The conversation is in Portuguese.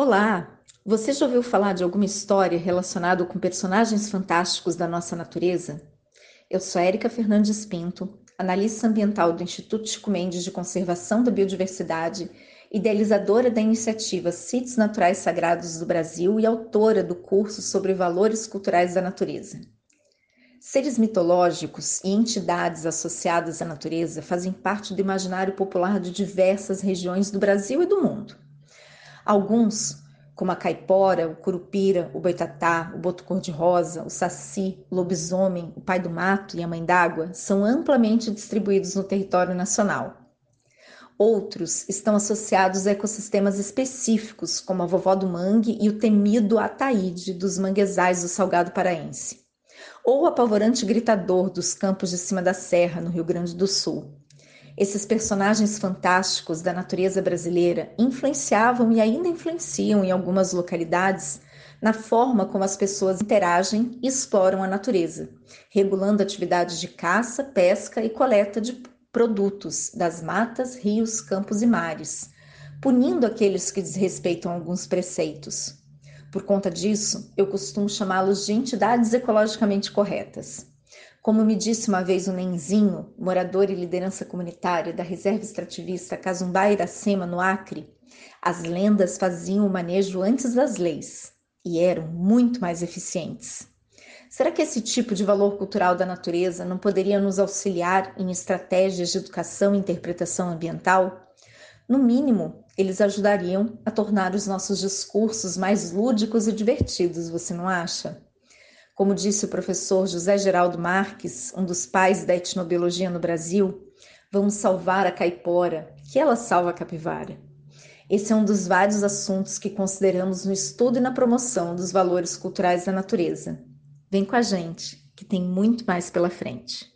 Olá! Você já ouviu falar de alguma história relacionada com personagens fantásticos da nossa natureza? Eu sou Érica Fernandes Pinto, analista ambiental do Instituto Chico Mendes de Conservação da Biodiversidade, idealizadora da iniciativa Sítios Naturais Sagrados do Brasil e autora do curso sobre valores culturais da natureza. Seres mitológicos e entidades associadas à natureza fazem parte do imaginário popular de diversas regiões do Brasil e do mundo. Alguns, como a caipora, o curupira, o boitatá, o boto cor-de-rosa, o saci, o lobisomem, o pai do mato e a mãe d'água, são amplamente distribuídos no território nacional. Outros estão associados a ecossistemas específicos, como a vovó do mangue e o temido ataíde dos manguezais do Salgado Paraense, ou o apavorante gritador dos campos de cima da serra, no Rio Grande do Sul. Esses personagens fantásticos da natureza brasileira influenciavam e ainda influenciam em algumas localidades na forma como as pessoas interagem e exploram a natureza, regulando atividades de caça, pesca e coleta de produtos das matas, rios, campos e mares, punindo aqueles que desrespeitam alguns preceitos. Por conta disso, eu costumo chamá-los de entidades ecologicamente corretas. Como me disse uma vez o Nenzinho, morador e liderança comunitária da reserva extrativista Cazumbá Iracema, no Acre, as lendas faziam o manejo antes das leis e eram muito mais eficientes. Será que esse tipo de valor cultural da natureza não poderia nos auxiliar em estratégias de educação e interpretação ambiental? No mínimo, eles ajudariam a tornar os nossos discursos mais lúdicos e divertidos, você não acha? Como disse o professor José Geraldo Marques, um dos pais da etnobiologia no Brasil, vamos salvar a caipora, que ela salva a capivara. Esse é um dos vários assuntos que consideramos no estudo e na promoção dos valores culturais da natureza. Vem com a gente, que tem muito mais pela frente.